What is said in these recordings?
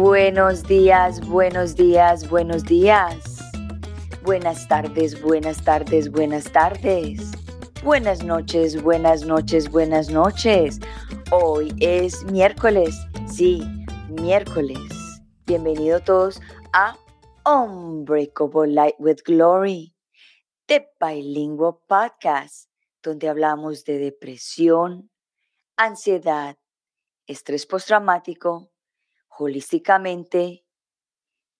Buenos días, buenos días, buenos días. Buenas tardes, buenas tardes, buenas tardes. Buenas noches, buenas noches, buenas noches. Hoy es miércoles, sí, miércoles. Bienvenido todos a Unbreakable Light with Glory, The Bilingual Podcast, donde hablamos de depresión, ansiedad, estrés postraumático, holísticamente,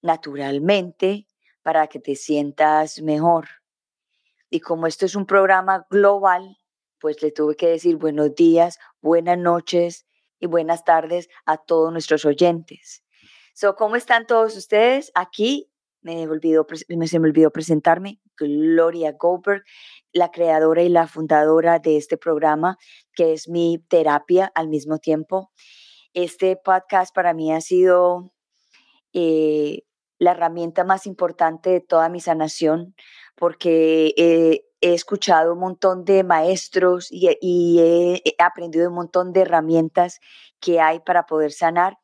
naturalmente, para que te sientas mejor. Y como esto es un programa global, pues le tuve que decir buenos días, buenas noches y buenas tardes a todos nuestros oyentes. So, ¿Cómo están todos ustedes? Aquí me, olvidó, se me olvidó presentarme, Gloria Goldberg, la creadora y la fundadora de este programa, que es mi terapia al mismo tiempo. Este podcast para mí ha sido eh, la herramienta más importante de toda mi sanación, porque he escuchado un montón de maestros y, he, aprendido un montón de herramientas que hay para poder sanar.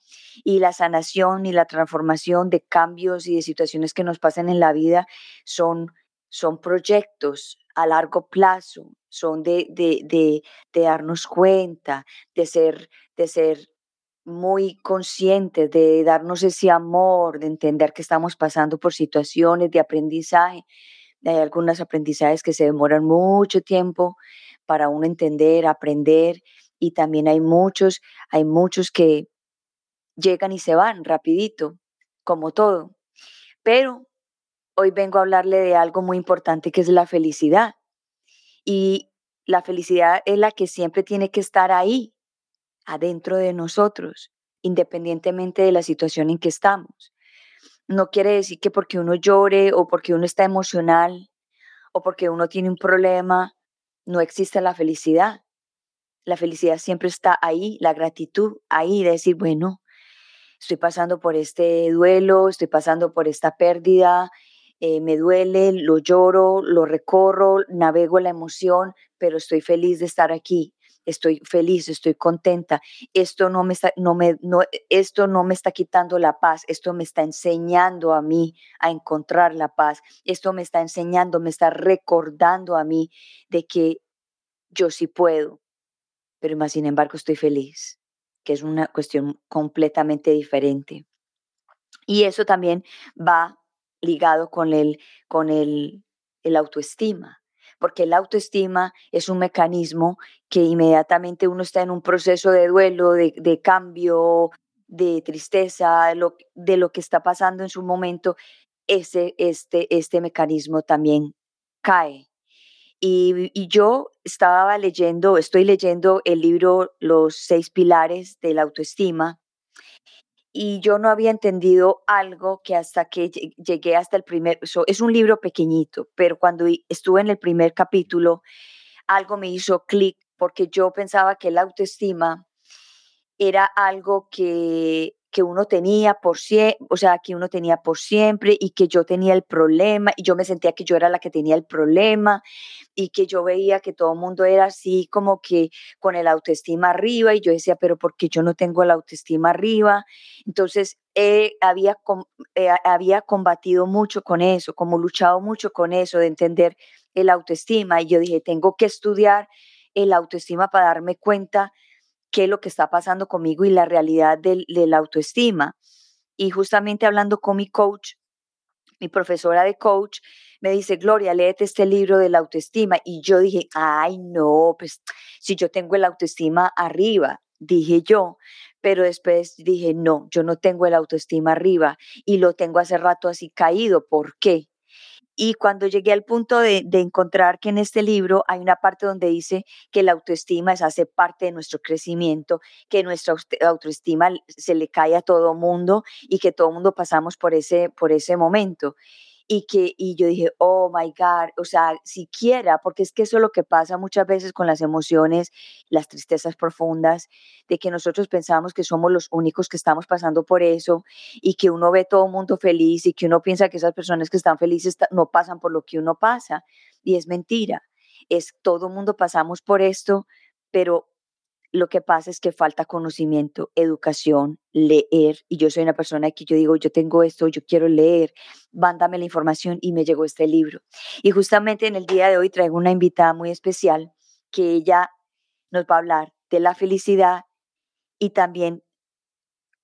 Y la sanación y la transformación de cambios y de situaciones que nos pasan en la vida son, son proyectos a largo plazo, son de, de, de, de darnos cuenta, de ser, de ser muy conscientes de darnos ese amor, de entender que estamos pasando por situaciones de aprendizaje. Hay algunos aprendizajes que se demoran mucho tiempo para uno entender, aprender, y también hay muchos, hay muchos que llegan y se van rapidito, como todo. Pero hoy vengo a hablarle de algo muy importante que es la felicidad. Y la felicidad es la que siempre tiene que estar ahí, adentro de nosotros, independientemente de la situación en que estamos. No quiere decir que porque uno llore o porque uno está emocional o porque uno tiene un problema, no existe la felicidad. La felicidad siempre está ahí, la gratitud ahí, de decir, bueno, estoy pasando por este duelo, estoy pasando por esta pérdida, eh, me duele, lo lloro, lo recorro, navego la emoción, pero estoy feliz de estar aquí estoy feliz, estoy contenta, esto no me está, no me, no, esto no me está quitando la paz, esto me está enseñando a mí a encontrar la paz, esto me está enseñando, me está recordando a mí de que yo sí puedo, pero más sin embargo estoy feliz, que es una cuestión completamente diferente. Y eso también va ligado con el, con el, el autoestima porque la autoestima es un mecanismo que inmediatamente uno está en un proceso de duelo, de, cambio, de tristeza, de lo, que está pasando en su momento, ese, este, este mecanismo también cae. Y, y, yo estaba leyendo, estoy leyendo el libro Los seis pilares de la autoestima y yo no había entendido algo que hasta que llegué hasta el primer, es un libro pequeñito, pero cuando estuve en el primer capítulo, algo me hizo clic porque yo pensaba que la autoestima era algo que que uno tenía por siempre, o sea, que uno tenía por siempre y que yo tenía el problema y yo me sentía que yo era la que tenía el problema y que yo veía que todo el mundo era así como que con el autoestima arriba y yo decía, pero ¿por qué yo no tengo la autoestima arriba? Entonces, eh, había, eh, había combatido mucho con eso, como luchado mucho con eso de entender el autoestima y yo dije, tengo que estudiar el autoestima para darme cuenta qué es lo que está pasando conmigo y la realidad de, la autoestima. Y justamente hablando con mi coach, mi profesora de coach, me dice, Gloria, léete este libro de la autoestima. Y yo dije, ay, no, pues si yo tengo el autoestima arriba, dije yo. Pero después dije, no, yo no tengo el autoestima arriba y lo tengo hace rato así caído. ¿Por qué? Y cuando llegué al punto de, encontrar que en este libro hay una parte donde dice que la autoestima es, hace parte de nuestro crecimiento, que nuestra autoestima se le cae a todo mundo y que todo mundo pasamos por ese, por ese momento y que y yo dije, oh my God, o sea, siquiera, porque es que eso es lo que pasa muchas veces con las emociones, las tristezas profundas, de que nosotros pensamos que somos los únicos que estamos pasando por eso y que uno ve todo el mundo feliz y que uno piensa que esas personas que están felices no pasan por lo que uno pasa y es mentira. Es todo el mundo pasamos por esto, pero lo que pasa es que falta conocimiento, educación, leer. Y yo soy una persona que yo digo, yo tengo esto, yo quiero leer, mándame la información y me llegó este libro. Y justamente en el día de hoy traigo una invitada muy especial que ella nos va a hablar de la felicidad y también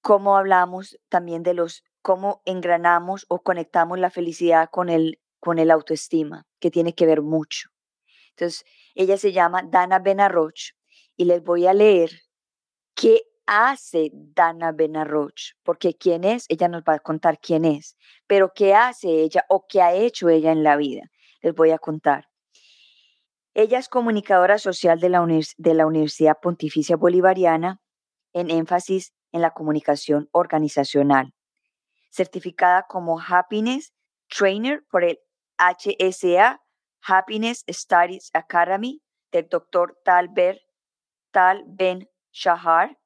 cómo hablamos también de los, cómo engranamos o conectamos la felicidad con el, con el autoestima, que tiene que ver mucho. Entonces, ella se llama Dana Benarroch y les voy a leer qué hace Dana Benarroch, porque quién es, ella nos va a contar quién es, pero qué hace ella o qué ha hecho ella en la vida. Les voy a contar. Ella es comunicadora social de la, de la Universidad Pontificia Bolivariana en énfasis en la comunicación organizacional, certificada como Happiness Trainer por el HSA Happiness Studies Academy del Dr. Talbert Tal Ben Shahar,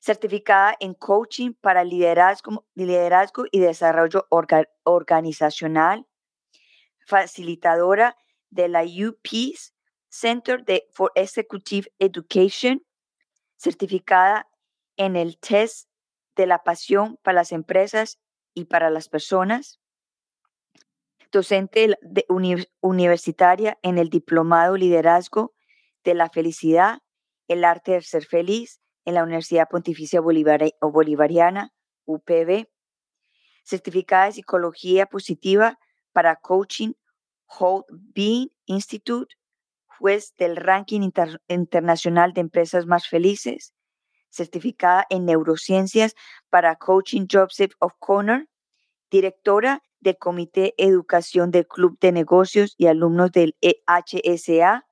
certificada en coaching para liderazgo, y desarrollo organizacional, facilitadora de la UPeace Center for Executive Education, certificada en el test de la pasión para las empresas y para las personas, docente universitaria en el Diplomado Liderazgo de la Felicidad el arte de ser feliz en la Universidad Pontificia Bolivariana, UPB, certificada de psicología positiva para coaching Hold Being Institute, juez del ranking internacional de empresas más felices, certificada en neurociencias para coaching Joseph O'Connor, directora del Comité Educación del Club de Negocios y alumnos del HSA,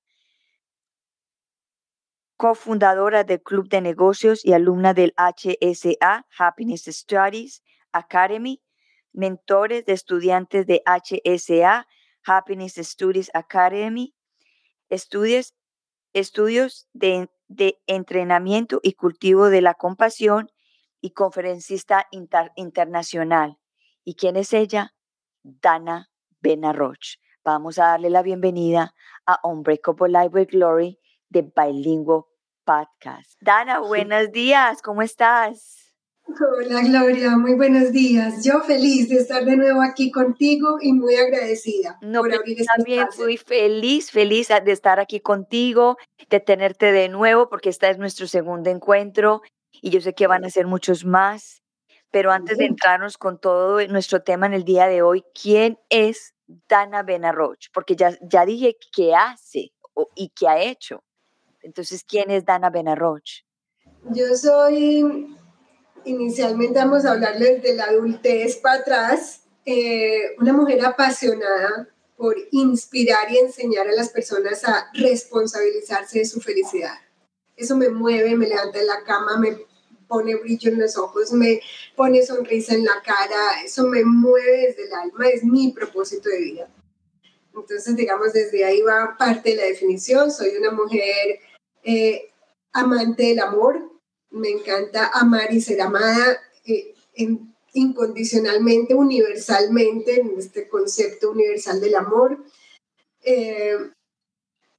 cofundadora del Club de Negocios y alumna del HSA Happiness Studies Academy, mentores de estudiantes de HSA Happiness Studies Academy, estudios, estudios de, entrenamiento y cultivo de la compasión y conferencista internacional. ¿Y quién es ella? Dana Benarroch. Vamos a darle la bienvenida a Unbreakable Life with Glory de Bilingüe podcast. Dana, buenos días, ¿cómo estás? Hola Gloria, muy buenos días. Yo feliz de estar de nuevo aquí contigo y muy agradecida no, por abrir este También fui feliz, feliz de estar aquí contigo, de tenerte de nuevo, porque este es nuestro segundo encuentro y yo sé que van a ser muchos más. Pero antes de entrarnos con todo nuestro tema en el día de hoy, ¿quién es Dana Benarroch? Porque ya, ya dije qué hace y qué ha hecho. Entonces, ¿quién es Dana Benarroch? Yo soy, inicialmente vamos a hablarles de la adultez para atrás, eh, una mujer apasionada por inspirar y enseñar a las personas a responsabilizarse de su felicidad. Eso me mueve, me levanta de la cama, me pone brillo en los ojos, me pone sonrisa en la cara, eso me mueve desde el alma, es mi propósito de vida. Entonces, digamos, desde ahí va parte de la definición. Soy una mujer eh, amante del amor, me encanta amar y ser amada eh, incondicionalmente, universalmente, en este concepto universal del amor. Eh,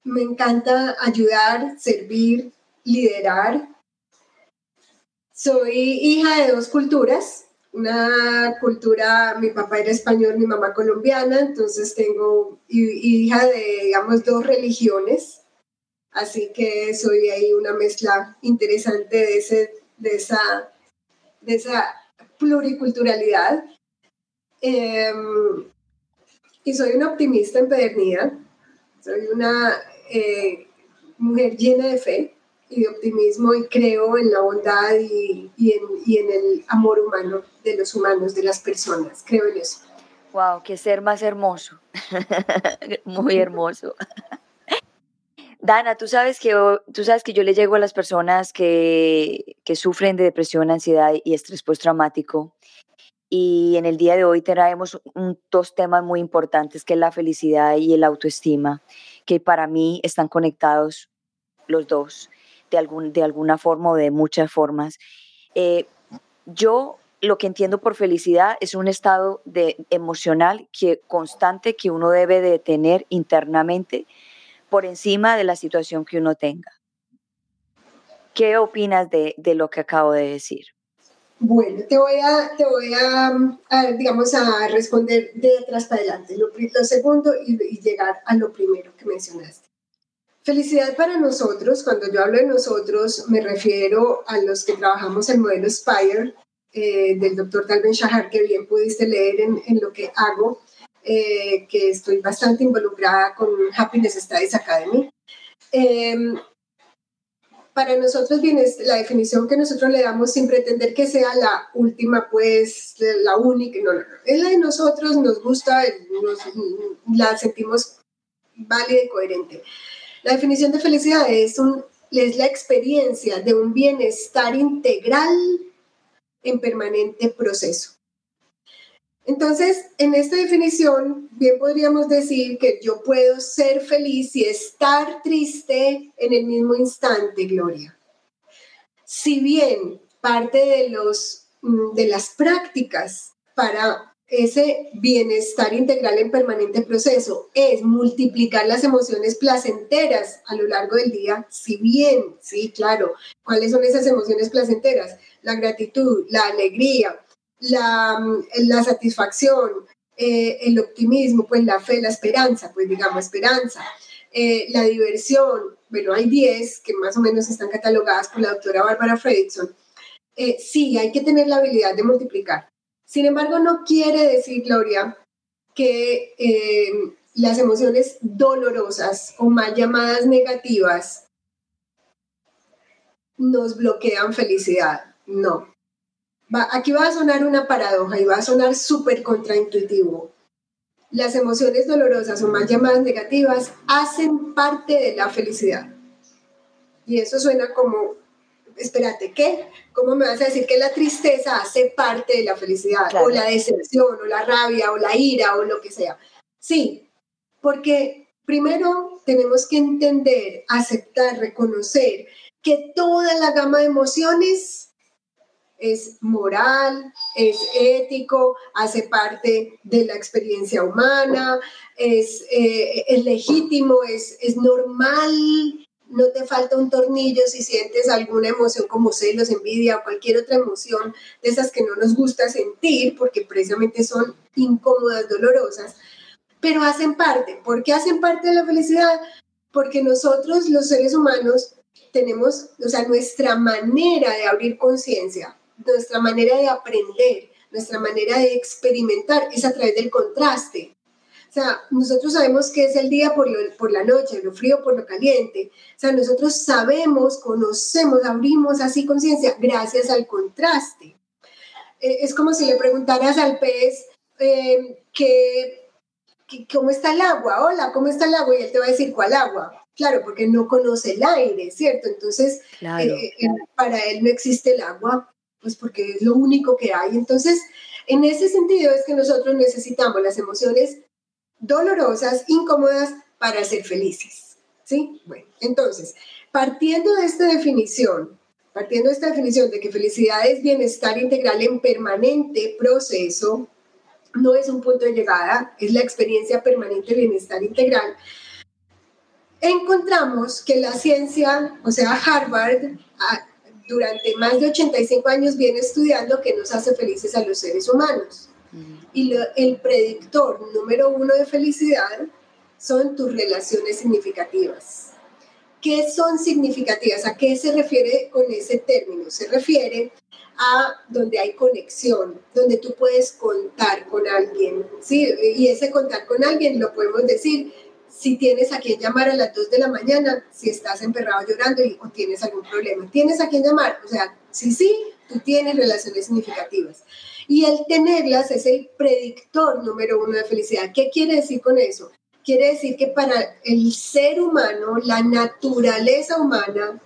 me encanta ayudar, servir, liderar. Soy hija de dos culturas, una cultura, mi papá era español, mi mamá colombiana, entonces tengo hija de, digamos, dos religiones, Así que soy ahí una mezcla interesante de, ese, de, esa, de esa pluriculturalidad. Em, y soy una optimista empedernida. Soy una eh, mujer llena de fe y de optimismo y creo en la bondad y, y, en, y, en, el amor humano de los humanos, de las personas. Creo en eso. Wow, qué ser más hermoso. Muy hermoso. Dana, tú sabes que tú sabes que yo le llego a las personas que, que sufren de depresión, ansiedad y estrés postraumático. Y en el día de hoy traemos dos temas muy importantes, que es la felicidad y el autoestima, que para mí están conectados los dos, de, algún, de alguna forma o de muchas formas. Eh, yo lo que entiendo por felicidad es un estado de, emocional que, constante que uno debe de tener internamente por encima de la situación que uno tenga. ¿Qué opinas de, lo que acabo de decir? Bueno, te voy a, te voy a, digamos, a responder de atrás para adelante, lo, segundo y, llegar a lo primero que mencionaste. Felicidad para nosotros, cuando yo hablo de nosotros, me refiero a los que trabajamos el modelo Spire eh, del doctor Talben Shahar, que bien pudiste leer en, en lo que hago, eh, que estoy bastante involucrada con Happiness Studies Academy. Eh, para nosotros la definición que nosotros le damos sin pretender que sea la última, pues la única, no, no, no. Es la de nosotros, nos gusta, la sentimos válida y coherente. La definición de felicidad es, un, es la experiencia de un bienestar integral en permanente proceso. Entonces, en esta definición, bien podríamos decir que yo puedo ser feliz y estar triste en el mismo instante, Gloria. Si bien parte de, los, mm, de las prácticas para ese bienestar integral en permanente proceso es multiplicar las emociones placenteras a lo largo del día, si bien, sí, claro, ¿cuáles son esas emociones placenteras? La gratitud, la alegría, la, la satisfacción, eh, el optimismo, pues la fe, la esperanza, pues digamos esperanza, eh, la diversión, bueno, hay 10 que más o menos están catalogadas por la doctora Bárbara Fredrickson. Eh, sí, hay que tener la habilidad de multiplicar. Sin embargo, no quiere decir, Gloria, que las emociones dolorosas o mal llamadas negativas nos bloquean felicidad. No, aquí va a sonar una paradoja y va a sonar súper contraintuitivo. Las emociones dolorosas o más llamadas negativas hacen parte de la felicidad. Y eso suena como, espérate, ¿qué? ¿Cómo me vas a decir que la tristeza hace parte de la felicidad? O la decepción, o la rabia, o la ira, o lo que sea. Sí, porque primero tenemos que entender, aceptar, reconocer que toda la gama de emociones es moral, es ético, hace parte de la experiencia humana, es, eh, es legítimo, es, es normal, no te falta un tornillo si sientes alguna emoción como celos, envidia o cualquier otra emoción de esas que no nos gusta sentir porque precisamente son incómodas, dolorosas, pero hacen parte. ¿Por qué hacen parte de la felicidad? Porque nosotros los seres humanos tenemos, o sea, nuestra manera de abrir conciencia nuestra manera de aprender, nuestra manera de experimentar es a través del contraste. O sea, nosotros sabemos que es el día por, por la noche, lo frío por lo caliente. O sea, nosotros sabemos, conocemos, abrimos así conciencia gracias al contraste. Eh, es como si le preguntaras al pez eh, que, cómo está el agua. Hola, ¿cómo está el agua? Y él te va a decir cuál agua. Claro, porque no conoce el aire, ¿cierto? Entonces, eh, para él no existe el agua, pues porque es lo único que hay. Entonces, en ese sentido es que nosotros necesitamos las emociones dolorosas, incómodas, para ser felices. ¿Sí? Bueno, entonces, partiendo de esta definición, partiendo de esta definición de que felicidad es bienestar integral en permanente proceso, no es un punto de llegada, es la experiencia permanente de bienestar integral, encontramos que la ciencia, o sea, Harvard, durante más de 85 años viene estudiando qué nos hace felices a los seres humanos. Y el predictor número uno de felicidad son tus relaciones significativas. ¿Qué son significativas? ¿A qué se refiere con ese término? Se refiere a donde hay conexión, donde tú puedes contar con alguien, ¿sí? Y ese contar con alguien lo podemos decir si tienes a quien llamar a las 2 de la mañana, si estás emperrado llorando y, o tienes algún problema. ¿Tienes a quien llamar? O sea, si sí, tú tienes relaciones significativas. Y el tenerlas es el predictor número uno de felicidad. ¿Qué quiere decir con eso? Quiere decir que para el ser humano, la naturaleza humana,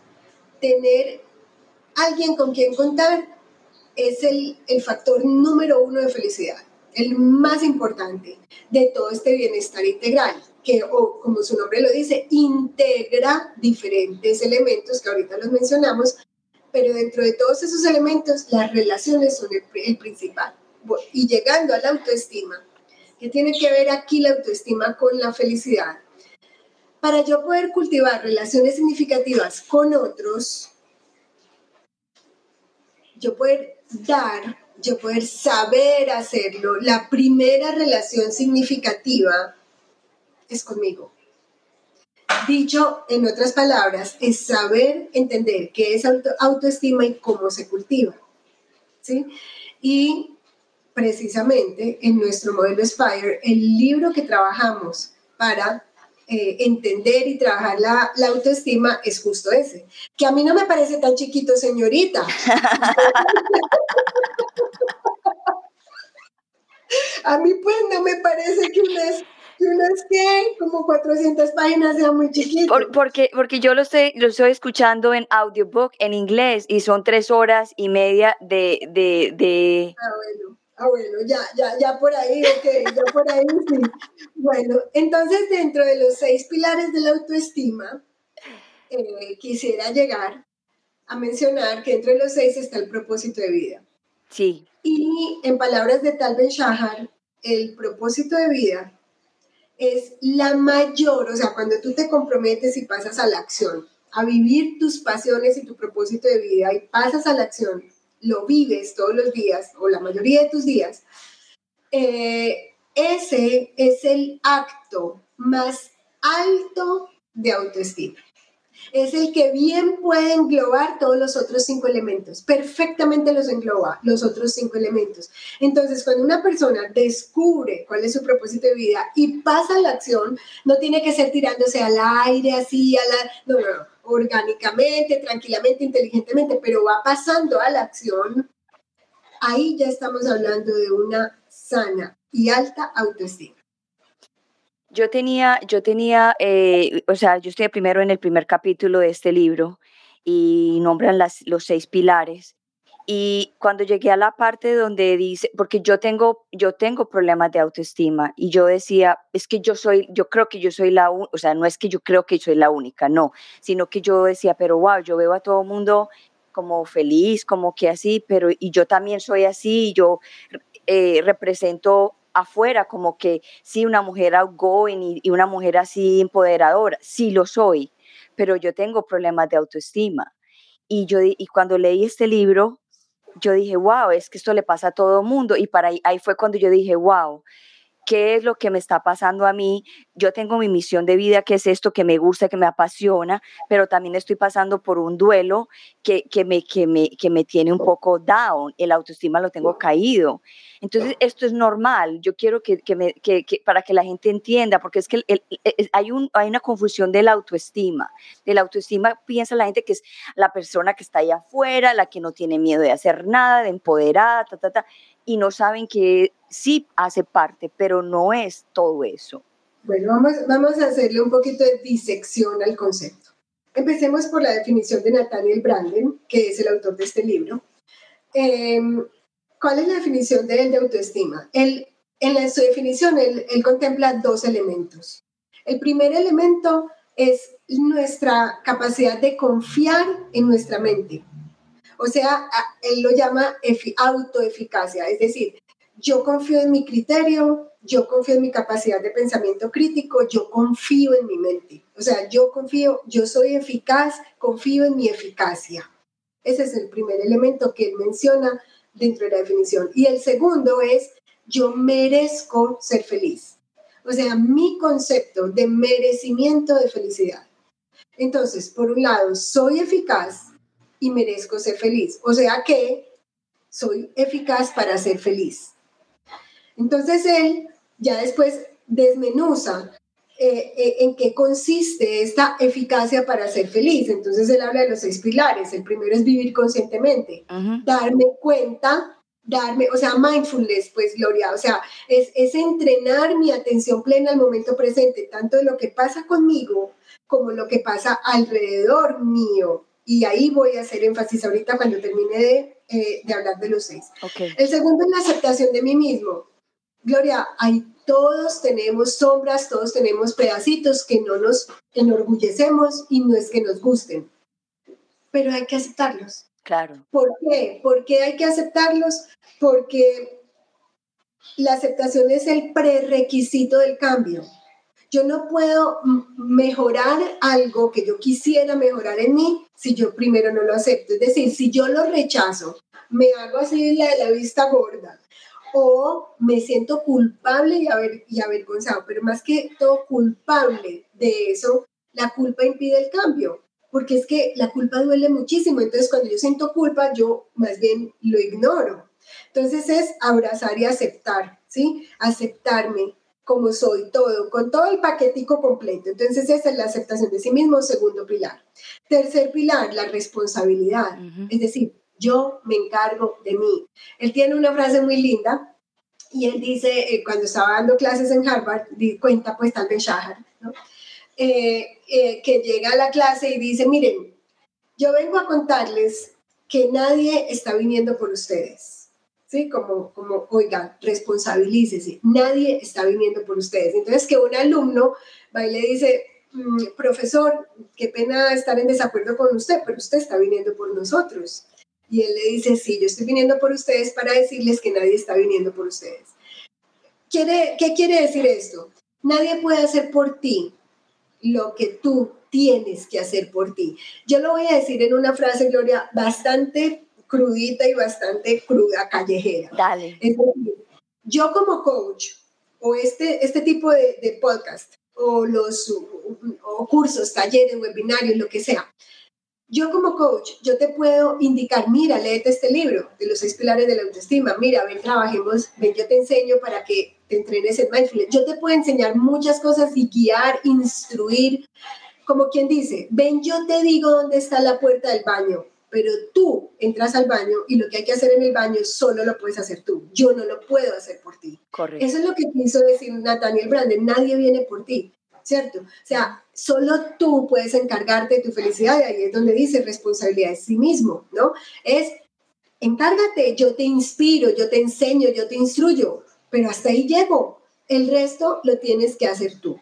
tener alguien con quien contar es el, el factor número uno de felicidad, el más importante de todo este bienestar integral que, o como su nombre lo dice, integra diferentes elementos que ahorita los mencionamos, pero dentro de todos esos elementos, las relaciones son el, principal. Y llegando a la autoestima, ¿qué tiene que ver aquí la autoestima con la felicidad? Para yo poder cultivar relaciones significativas con otros, yo poder dar, yo poder saber hacerlo, la primera relación significativa es conmigo. Dicho en otras palabras, es saber entender qué es autoestima y cómo se cultiva. ¿sí? Y precisamente en nuestro modelo Spire, el libro que trabajamos para eh, entender y trabajar la, la, autoestima es justo ese. Que a mí no me parece tan chiquito, señorita. a mí pues no me parece que que unas que como 400 páginas sea muy chiquito. porque, porque yo lo estoy, lo estoy escuchando en audiobook en inglés y son tres horas y media de... de, de... Ah, bueno. Ah, bueno, ya, ya, ya por ahí, ok, ya por ahí sí. Bueno, entonces dentro de los seis pilares de la autoestima, eh, quisiera llegar a mencionar que entre los seis está el propósito de vida. Sí. Y en palabras de Tal Ben Shahar, el propósito de vida es la mayor, o sea, cuando tú te comprometes y pasas a la acción, a vivir tus pasiones y tu propósito de vida y pasas a la acción, lo vives todos los días o la mayoría de tus días, eh, ese es el acto más alto de autoestima. Es el que bien puede englobar todos los otros cinco elementos, perfectamente los engloba, los otros cinco elementos. Entonces, cuando una persona descubre cuál es su propósito de vida y pasa a la acción, no tiene que ser tirándose al aire, así, a la... No, no, orgánicamente, tranquilamente, inteligentemente, pero va pasando a la acción, ahí ya estamos hablando de una sana y alta autoestima. Yo tenía, yo tenía, eh, o sea, yo estoy primero en el primer capítulo de este libro y nombran las, los seis pilares. Y cuando llegué a la parte donde dice, porque yo tengo, yo tengo problemas de autoestima y yo decía, es que yo soy, yo creo que yo soy la, o sea, no es que yo creo que soy la única, no, sino que yo decía, pero wow, yo veo a todo mundo como feliz, como que así, pero y yo también soy así, y yo eh, represento afuera como que sí, una mujer outgoing y, y una mujer así empoderadora, sí lo soy, pero yo tengo problemas de autoestima. Y, yo, y cuando leí este libro, yo dije, wow, es que esto le pasa a todo el mundo. Y para ahí, ahí fue cuando yo dije, wow, qué es lo que me está pasando a mí. Yo tengo mi misión de vida, que es esto que me gusta, que me apasiona, pero también estoy pasando por un duelo que, que, me, que, me, que me tiene un poco down, el autoestima lo tengo caído. Entonces, esto es normal. Yo quiero que, que, me, que, para que la gente entienda, porque es que hay, un, hay una confusión de la autoestima. De la autoestima piensa la gente que es la persona que está allá afuera, la que no tiene miedo de hacer nada, de empoderada, ta, ta, ta y no saben que sí hace parte, pero no es todo eso. Bueno, vamos, vamos a hacerle un poquito de disección al concepto. Empecemos por la definición de Nathaniel Branden, que es el autor de este libro. Em, ¿Cuál es la definición de él de autoestima? Él, en su definición, él, él contempla dos elementos. El primer elemento es nuestra capacidad de confiar en nuestra mente, o sea, él lo llama autoeficacia, es decir, yo confío en mi criterio, yo confío en mi capacidad de pensamiento crítico, yo confío en mi mente. O sea, yo confío, yo soy eficaz, confío en mi eficacia. Ese es el primer elemento que él menciona dentro de la definición. Y el segundo es, yo merezco ser feliz. O sea, mi concepto de merecimiento de felicidad. Entonces, por un lado, soy eficaz, y merezco ser feliz. O sea que soy eficaz para ser feliz. Entonces él ya después desmenuza eh, eh, en qué consiste esta eficacia para ser feliz. Entonces él habla de los seis pilares. El primero es vivir conscientemente, darme cuenta, darme, o sea, mindfulness, pues Gloria, o sea, es, es entrenar mi atención plena al momento presente, tanto de lo que pasa conmigo como lo que pasa alrededor mío. Y ahí voy a hacer énfasis ahorita cuando termine de, eh, de hablar de los seis. El segundo es la aceptación de mí mismo. Gloria, ahí todos tenemos sombras, todos tenemos pedacitos que no nos enorgullecemos y no es que nos gusten, pero hay que aceptarlos. Claro. ¿Por qué? ¿Por qué hay que aceptarlos? Porque la aceptación es el prerequisito del cambio. Yo no puedo mejorar algo que yo quisiera mejorar en mí si yo primero no lo acepto. Es decir, si yo lo rechazo, me hago así la de la vista gorda o me siento culpable y, y avergonzado, pero más que todo culpable de eso, la culpa impide el cambio, porque es que la culpa duele muchísimo, entonces cuando yo siento culpa, yo más bien lo ignoro. Entonces es abrazar y aceptar, ¿sí? Aceptarme como soy, todo, con todo el paquetico completo. Entonces esa es la aceptación de sí mismo, segundo pilar. Tercer pilar, la responsabilidad, es decir, yo me encargo de mí. Él tiene una frase muy linda y él dice, eh, cuando estaba dando clases en Harvard, cuenta pues tal Shahar, ¿no? Eh, eh, que llega a la clase y dice, miren, yo vengo a contarles que nadie está viniendo por ustedes. ¿Sí? Como, como, oigan, responsabilícese, nadie está viniendo por ustedes. Entonces, que un alumno va y le dice, mm, profesor, qué pena estar en desacuerdo con usted, pero usted está viniendo por nosotros. Y él le dice, sí, yo estoy viniendo por ustedes para decirles que nadie está viniendo por ustedes. ¿Quiere, ¿Qué quiere decir esto? Nadie puede hacer por ti lo que tú tienes que hacer por ti. Yo lo voy a decir en una frase, Gloria, bastante crudita y bastante cruda, callejera. Dale. yo como coach o este, este tipo de, de podcast o los o cursos, talleres, webinarios, lo que sea, yo como coach, yo te puedo indicar, mira, léete este libro de los seis pilares de la autoestima, mira, ven, trabajemos, ven, yo te enseño para que te entrenes en mindfulness. Yo te puedo enseñar muchas cosas y guiar, instruir, como quien dice, ven, yo te digo dónde está la puerta del baño, pero tú entras al baño y lo que hay que hacer en el baño solo lo puedes hacer tú. Yo no lo puedo hacer por ti. Correcto. Eso es lo que quiso decir Nathaniel Branden, nadie viene por ti. ¿cierto? O sea, solo tú puedes encargarte de tu felicidad y ahí es donde dice responsabilidad de sí mismo, ¿no? Es, encárgate, yo te inspiro, yo te enseño, yo te instruyo, pero hasta ahí llego. El resto lo tienes que hacer tú.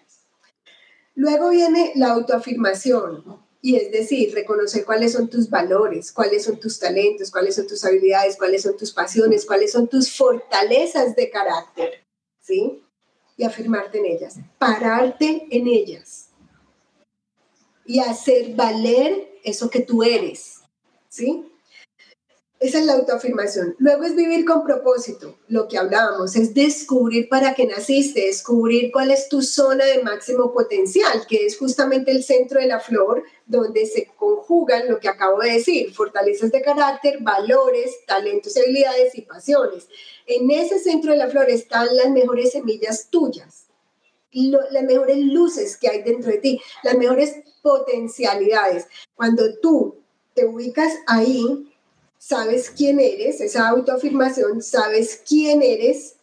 Luego viene la autoafirmación, y es decir, reconocer cuáles son tus valores, cuáles son tus talentos, cuáles son tus habilidades, cuáles son tus pasiones, cuáles son tus fortalezas de carácter, ¿sí? y afirmarte en ellas, pararte en ellas y hacer valer eso que tú eres, ¿sí? Esa es la autoafirmación. Luego es vivir con propósito, lo que hablábamos, es descubrir para qué naciste, descubrir cuál es tu zona de máximo potencial, que es justamente el centro de la flor, donde se conjugan lo que acabo de decir, fortalezas de carácter, valores, talentos, habilidades y pasiones. En ese centro de la flor están las mejores semillas tuyas, las mejores luces que hay dentro de ti, las mejores potencialidades. Cuando tú te ubicas ahí, sabes quién eres, esa autoafirmación, sabes quién eres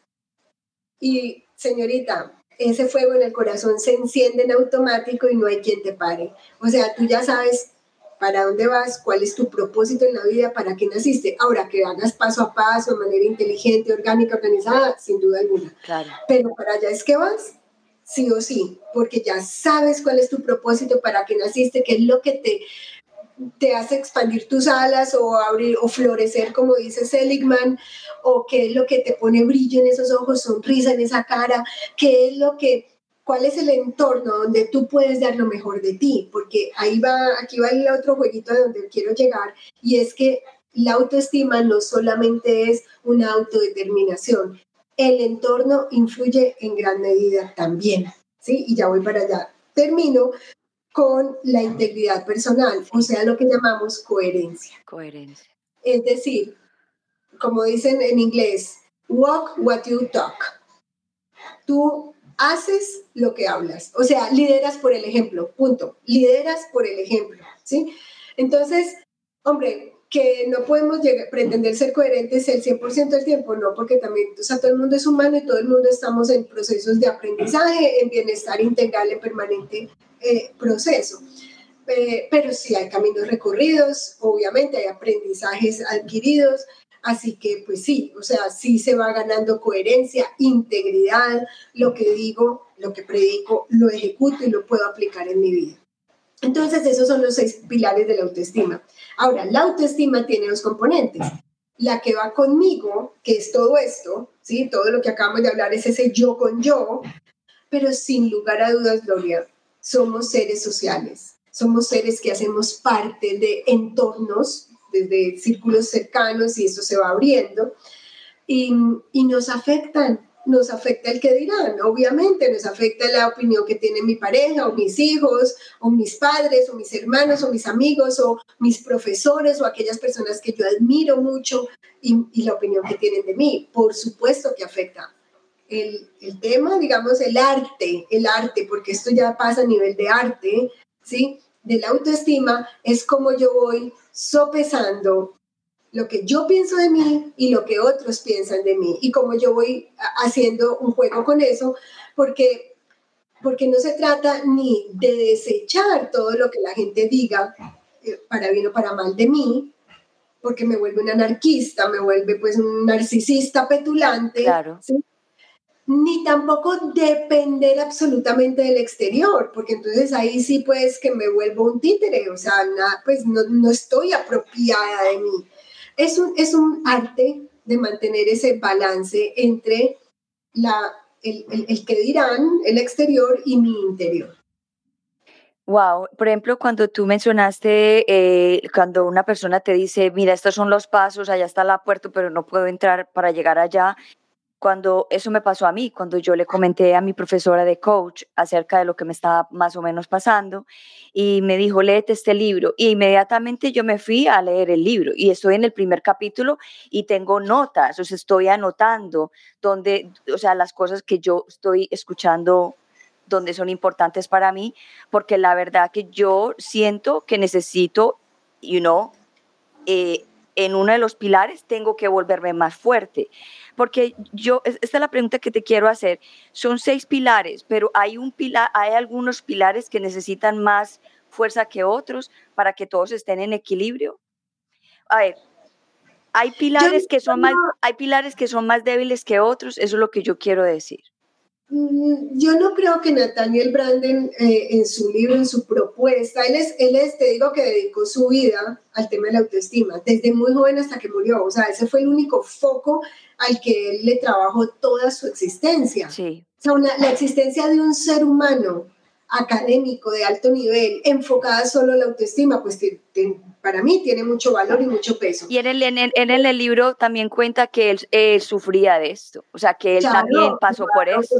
y señorita, ese fuego en el corazón se enciende en automático y no hay quien te pare. O sea, tú ya sabes para dónde vas, cuál es tu propósito en la vida, para qué naciste. Ahora, que hagas paso a paso, de manera inteligente, orgánica, organizada, sin duda alguna. Claro. Pero para allá es que vas, sí o sí, porque ya sabes cuál es tu propósito, para qué naciste, qué es lo que te te hace expandir tus alas o abrir o florecer, como dice Seligman, o qué es lo que te pone brillo en esos ojos, sonrisa en esa cara, qué es lo que, cuál es el entorno donde tú puedes dar lo mejor de ti, porque ahí va, aquí va el otro jueguito de donde quiero llegar, y es que la autoestima no solamente es una autodeterminación, el entorno influye en gran medida también, ¿sí? Y ya voy para allá. Termino con la integridad personal, o sea, lo que llamamos coherencia. Coherencia. Es decir, como dicen en inglés, walk what you talk. Tú haces lo que hablas, o sea, lideras por el ejemplo, punto. Lideras por el ejemplo, ¿sí? Entonces, hombre, que no podemos pretender ser coherentes el 100% del tiempo, no, porque también, o sea, todo el mundo es humano y todo el mundo estamos en procesos de aprendizaje, en bienestar integral, en permanente eh, proceso. Eh, pero sí hay caminos recorridos, obviamente hay aprendizajes adquiridos, así que pues sí, o sea, sí se va ganando coherencia, integridad, lo que digo, lo que predico, lo ejecuto y lo puedo aplicar en mi vida. Entonces, esos son los seis pilares de la autoestima. Ahora, la autoestima tiene dos componentes. La que va conmigo, que es todo esto, ¿sí? Todo lo que acabamos de hablar es ese yo con yo, pero sin lugar a dudas, Gloria, somos seres sociales, somos seres que hacemos parte de entornos desde círculos cercanos y eso se va abriendo. Y, y nos afectan, nos afecta el que dirán, obviamente, nos afecta la opinión que tiene mi pareja o mis hijos o mis padres o mis hermanos o mis amigos o mis profesores o aquellas personas que yo admiro mucho y, y la opinión que tienen de mí. Por supuesto que afecta. El, el, tema, digamos, el arte, el arte, porque esto ya pasa a nivel de arte, ¿sí? De la autoestima, es como yo voy sopesando lo que yo pienso de mí y lo que otros piensan de mí y como yo voy haciendo un juego con eso, porque, porque no se trata ni de desechar todo lo que la gente diga eh, para bien o para mal de mí, porque me vuelve un anarquista, me vuelve pues un narcisista petulante, claro. Ni tampoco depender absolutamente del exterior, porque entonces ahí sí pues que me vuelvo un títere, o sea, pues no, no estoy apropiada de mí es un, es un arte de mantener ese balance entre la, el, el, que dirán, el exterior y mi interior. Wow, por ejemplo, cuando tú mencionaste, eh, cuando una persona te dice, mira, estos son los pasos, allá está la puerta, pero no puedo entrar para llegar allá, cuando eso me pasó a mí, cuando yo le comenté a mi profesora de coach acerca de lo que me estaba más o menos pasando y me dijo, léete este libro. Y inmediatamente yo me fui a leer el libro y estoy en el primer capítulo y tengo notas, o sea, estoy anotando donde, o sea, las cosas que yo estoy escuchando donde son importantes para mí, porque la verdad que yo siento que necesito, you know, eh, en uno de los pilares tengo que volverme más fuerte. Porque yo, esta es la pregunta que te quiero hacer. Son seis pilares, pero hay un pilar, hay algunos pilares que necesitan más fuerza que otros para que todos estén en equilibrio. A ver, hay pilares que son más, hay pilares que son más débiles que otros, eso es lo que yo quiero decir. Mm, yo no creo que Nathaniel Branden eh, en su libro, en su propuesta, él es, él es, te digo que dedicó su vida al tema de la autoestima, desde muy joven hasta que murió, o sea, ese fue el único foco al que él le trabajó toda su existencia. Sí. O sea, una, la existencia de un ser humano académico de alto nivel, enfocada solo en la autoestima, pues te, te, para mí tiene mucho valor y mucho peso. Y en el, en el, en el libro también cuenta que él, sufría de esto, o sea, que él también pasó por esto.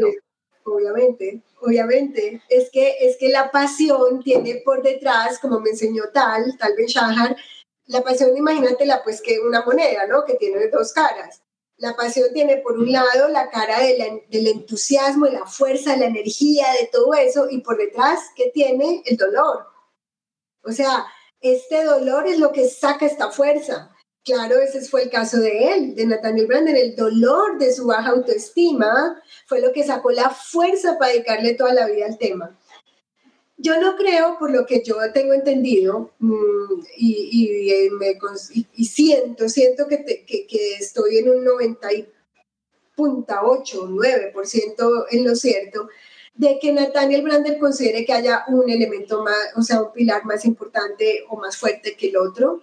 Obviamente, obviamente. Es que, es que la pasión tiene por detrás, como me enseñó tal, tal Ben Shahar, la pasión, imagínatela pues que una moneda, ¿no? Que tiene dos caras. La pasión tiene por un lado la cara del entusiasmo, de la fuerza, de la energía, de todo eso, y por detrás, ¿qué tiene? El dolor. O sea, este dolor es lo que saca esta fuerza. Claro, ese fue el caso de él, de Nathaniel Branden. El dolor de su baja autoestima fue lo que sacó la fuerza para dedicarle toda la vida al tema. Yo no creo, por lo que yo tengo entendido, y, y, eh, y, siento, siento que, estoy en un 90.8, 9% en lo cierto, de que Nathaniel Brander considere que haya un elemento más, o sea, un pilar más importante o más fuerte que el otro.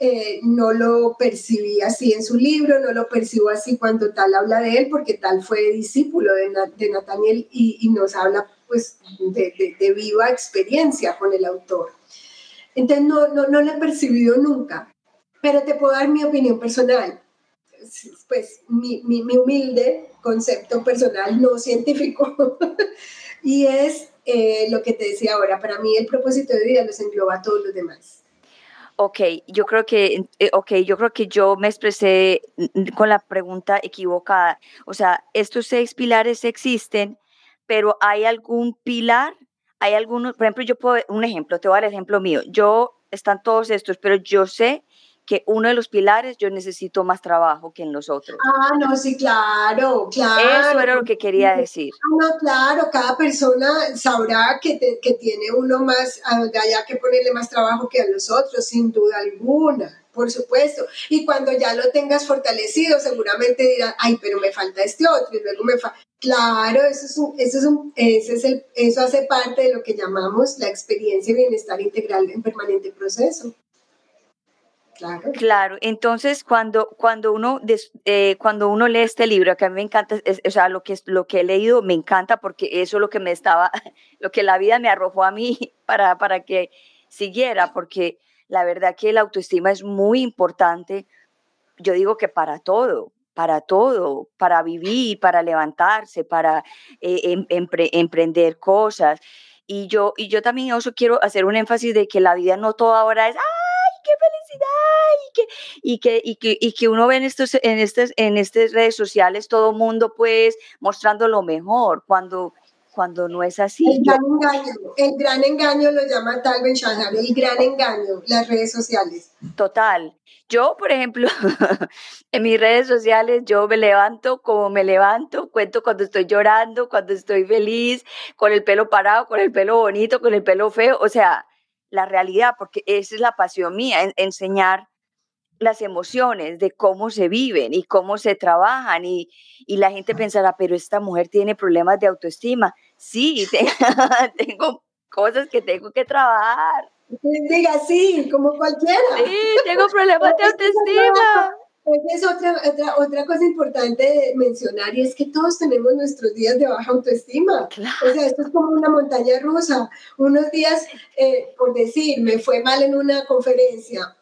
Eh, no lo percibí así en su libro, no lo percibo así cuando tal habla de él, porque tal fue discípulo de, de Nathaniel y, y, nos habla pues de, de, viva experiencia con el autor. Entonces no, no, no lo he percibido nunca, pero te puedo dar mi opinión personal, pues mi, mi, mi humilde concepto personal no científico. y es eh, lo que te decía ahora, para mí el propósito de vida los engloba a todos los demás. Ok, yo creo que, eh, okay, yo creo que yo me expresé con la pregunta equivocada. O sea, estos seis pilares existen, pero hay algún pilar, hay algunos, por ejemplo, yo puedo, un ejemplo, te voy a dar el ejemplo mío. Yo, están todos estos, pero yo sé que uno de los pilares yo necesito más trabajo que en los otros. Ah, no, sí, claro, claro. Eso era lo que quería decir. No, claro, cada persona sabrá que, te, que tiene uno más, haya que ponerle más trabajo que a los otros, sin duda alguna, por supuesto. Y cuando ya lo tengas fortalecido, seguramente dirán, ay, pero me falta este otro, y luego me falta... Claro, eso, es un, eso, es un, ese es el, eso hace parte de lo que llamamos la experiencia de bienestar integral en permanente proceso. Claro. claro. entonces cuando, cuando, uno, eh, cuando uno lee este libro, que a mí me encanta, es, o sea, lo que, lo que he leído me encanta porque eso es lo que me estaba, lo que la vida me arrojó a mí para, para que siguiera, porque La verdad que la autoestima es muy importante. Yo digo que para todo, para todo, para vivir, para levantarse, para eh, em, emprender cosas. Y yo, y yo también eso quiero hacer un énfasis de que la vida no toda hora es, ¡ay, qué felicidad! Y que, y que, y que, uno ve en, estos, en, estas, en estas redes sociales todo mundo pues mostrando lo mejor, cuando cuando no es así. El gran engaño, el gran engaño lo llama Tal Ben Shahar, el gran engaño, las redes sociales. Total. Yo, por ejemplo, en mis redes sociales, yo me levanto como me levanto, cuento cuando estoy llorando, cuando estoy feliz, con el pelo parado, con el pelo bonito, con el pelo feo, o sea, la realidad, porque esa es la pasión mía, enseñar las emociones, de cómo se viven y cómo se trabajan y, y la gente pensará, pero esta mujer tiene problemas de autoestima sí, tengo cosas que tengo que trabajar. Diga, sí, como cualquiera. Sí, tengo problemas de autoestima. Es otra, otra, otra, cosa importante de mencionar y es que todos tenemos nuestros días de baja autoestima. O sea, esto es como una montaña rusa. Unos días, eh, por decir, me fue mal en una conferencia,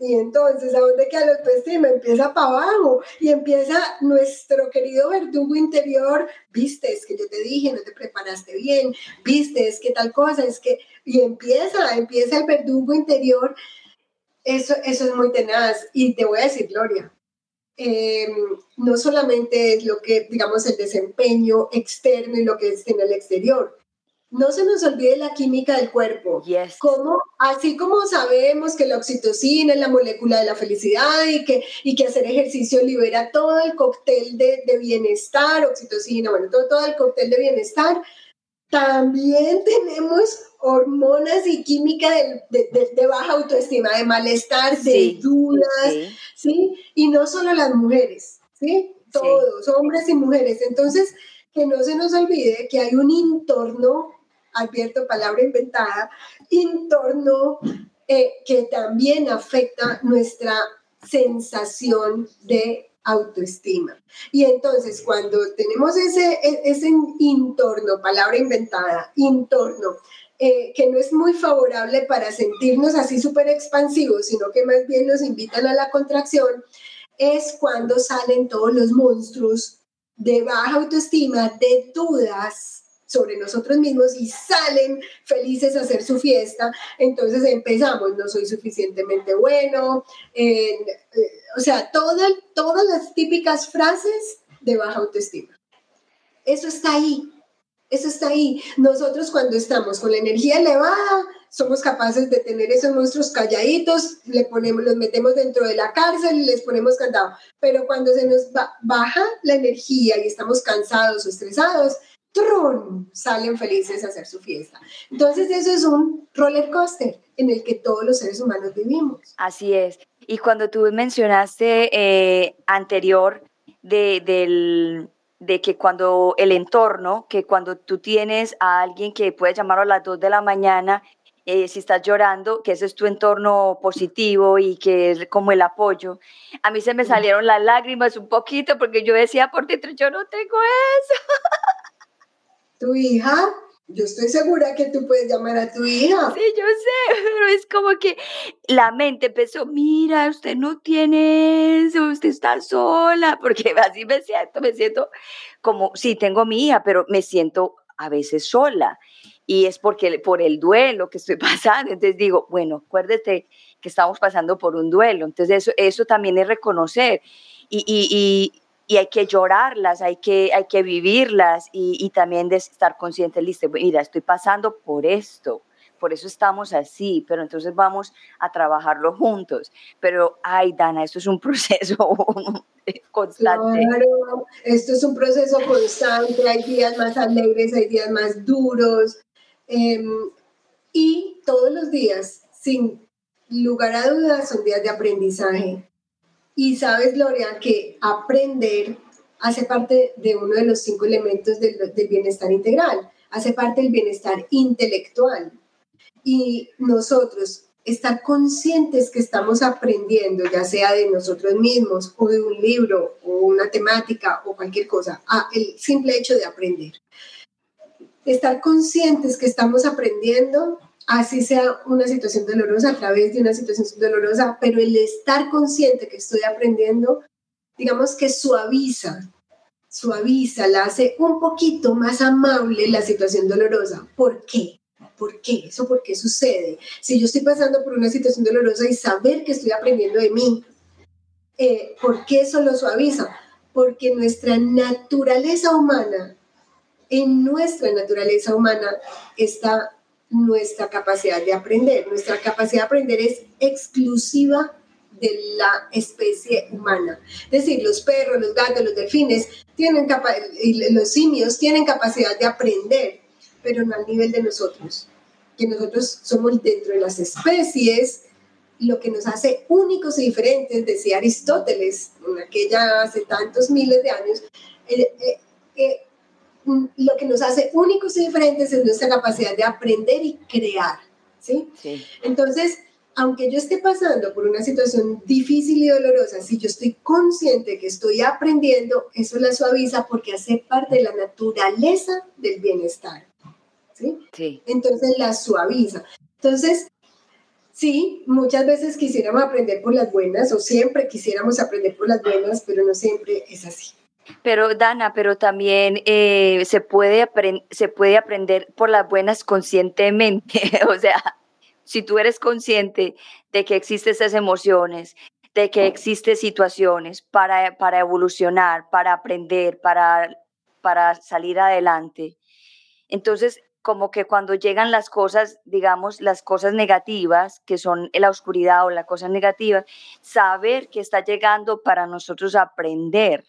y entonces, ¿a dónde queda la autoestima? Empieza para abajo y empieza nuestro querido verdugo interior. Viste, es que yo te dije, no te preparaste bien. Viste, es que tal cosa, es que. Y empieza, empieza el verdugo interior. Eso, eso es muy tenaz. Y te voy a decir, Gloria, em, no solamente es lo que, digamos, el desempeño externo y lo que es en el exterior, no se nos olvide la química del cuerpo. Como, así como sabemos que la oxitocina es la molécula de la felicidad y que, y que hacer ejercicio libera todo el cóctel de, bienestar, oxitocina, bueno, todo, todo el cóctel de bienestar, también tenemos hormonas y química de, baja autoestima, de malestar, de dudas, sí. Y no solo las mujeres, ¿sí? Todos, hombres y mujeres. Entonces, que no se nos olvide que hay un entorno advierto palabra inventada, entorno eh, que también afecta nuestra sensación de autoestima. Y entonces cuando tenemos ese, e, ese entorno, palabra inventada, entorno, eh, que no es muy favorable para sentirnos así súper expansivos, sino que más bien nos invitan a la contracción, es cuando salen todos los monstruos de baja autoestima, de dudas, sobre nosotros mismos y salen felices a hacer su fiesta. Entonces empezamos, no soy suficientemente bueno, eh, o sea, todas las típicas frases de baja autoestima. Eso está ahí, eso está ahí. Nosotros cuando estamos con la energía elevada, somos capaces de tener esos monstruos calladitos, le ponemos, los metemos dentro de la cárcel y les ponemos candado. Pero cuando se nos baja la energía y estamos cansados o estresados, salen felices a hacer su fiesta. Entonces eso es un roller coaster en el que todos los seres humanos vivimos. Así es. Y cuando tú mencionaste eh, anterior de, del, de que cuando el entorno, que cuando tú tienes a alguien que puede llamar a las 2 de la mañana, eh, si estás llorando, que ese es tu entorno positivo y que es como el apoyo. A mí se me salieron las lágrimas un poquito porque yo decía por dentro, yo no tengo eso. tu hija, yo estoy segura que tú puedes llamar a tu hija. Sí, yo sé, pero es como que la mente empezó, mira, usted no tiene eso, usted está sola, porque así me siento, me siento como, sí, tengo mi hija, pero me siento a veces sola. Y es porque por el duelo que estoy pasando. Entonces digo, bueno, acuérdate que estamos pasando por un duelo. Entonces eso, eso también es reconocer. Y, y, y hay que llorarlas, hay que, hay que vivirlas y, también de estar consciente, listo, mira, estoy pasando por esto, por eso estamos así, pero entonces vamos a trabajarlo juntos. Pero, ay, Dana, esto es un proceso constante. Claro, esto es un proceso constante, hay días más alegres, hay días más duros, em, y todos los días, sin lugar a dudas, son días de aprendizaje y sabes, Gloria, que aprender hace parte de uno de los cinco elementos del, bienestar integral, hace parte del bienestar intelectual. Y nosotros estar conscientes que estamos aprendiendo, ya sea de nosotros mismos o de un libro o una temática o cualquier cosa, el simple hecho de aprender. Estar conscientes que estamos aprendiendo así sea una situación dolorosa, a través de una situación dolorosa, pero el estar consciente que estoy aprendiendo, digamos que suaviza, suaviza, la hace un poquito más amable la situación dolorosa. ¿Por qué? ¿Por qué? ¿Eso por qué sucede? Si yo estoy pasando por una situación dolorosa y saber que estoy aprendiendo de mí, eh, ¿por qué eso lo suaviza? Porque nuestra naturaleza humana, en nuestra naturaleza humana está nuestra capacidad de aprender. Nuestra capacidad de aprender es exclusiva de la especie humana. Es decir, los perros, los gatos, los delfines, tienen los simios tienen capacidad de aprender, pero no al nivel de nosotros. Que nosotros somos dentro de las especies, lo que nos hace únicos y diferentes, decía Aristóteles, en aquella hace tantos miles de años, eh, eh, eh, lo que nos hace únicos y diferentes es nuestra capacidad de aprender y crear, ¿sí? Entonces, aunque yo esté pasando por una situación difícil y dolorosa, si yo estoy consciente que estoy aprendiendo, eso la suaviza porque hace parte de la naturaleza del bienestar, ¿sí? sí. Entonces la suaviza. Entonces, sí, muchas veces quisiéramos aprender por las buenas o siempre quisiéramos aprender por las buenas, pero no siempre es así. Pero Dana, pero también eh, se, puede se puede aprender por las buenas conscientemente. o sea, si tú eres consciente de que existen esas emociones, de que existen situaciones para, para evolucionar, para aprender, para, para salir adelante. Entonces, como que cuando llegan las cosas, digamos, las cosas negativas, que son la oscuridad o la cosa negativa, saber que está llegando para nosotros aprender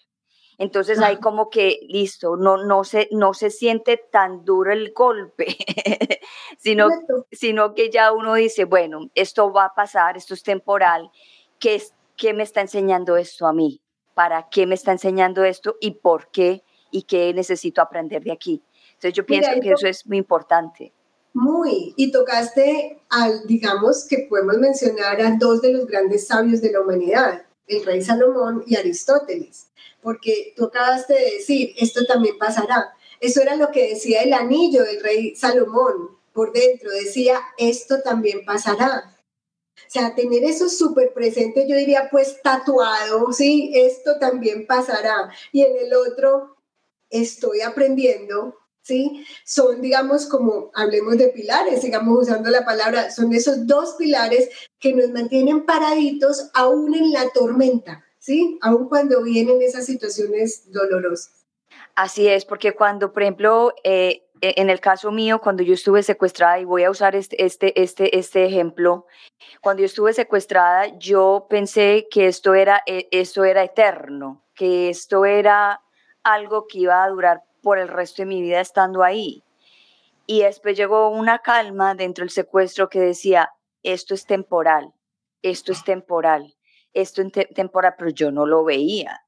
entonces ahí como que, listo, no, no, se, no se siente tan duro el golpe, sino, sino que ya uno dice, bueno, esto va a pasar, esto es temporal, ¿qué, ¿qué me está enseñando esto a mí? ¿Para qué me está enseñando esto y por qué? ¿Y qué necesito aprender de aquí? Entonces yo pienso que eso es muy importante. Muy, y tocaste al, digamos que podemos mencionar a dos de los grandes sabios de la humanidad, el rey Salomón y Aristóteles porque tú acabaste de decir, esto también pasará. Eso era lo que decía el anillo del rey Salomón por dentro, decía, esto también pasará. O sea, tener eso súper presente, yo diría, pues tatuado, sí, esto también pasará. Y en el otro, estoy aprendiendo, ¿sí? Son, digamos, como, hablemos de pilares, sigamos usando la palabra, son esos dos pilares que nos mantienen paraditos aún en la tormenta. ¿sí? Aun cuando vienen esas situaciones dolorosas. Así es, porque cuando, por ejemplo, eh, e, en el caso mío, cuando yo estuve secuestrada, y voy a usar este, este, este, este ejemplo, cuando yo estuve secuestrada, yo pensé que esto era, e, esto era eterno, que esto era algo que iba a durar por el resto de mi vida estando ahí. Y después llegó una calma dentro del secuestro que decía, esto es temporal, esto es temporal esto en temporada, pero yo no lo veía.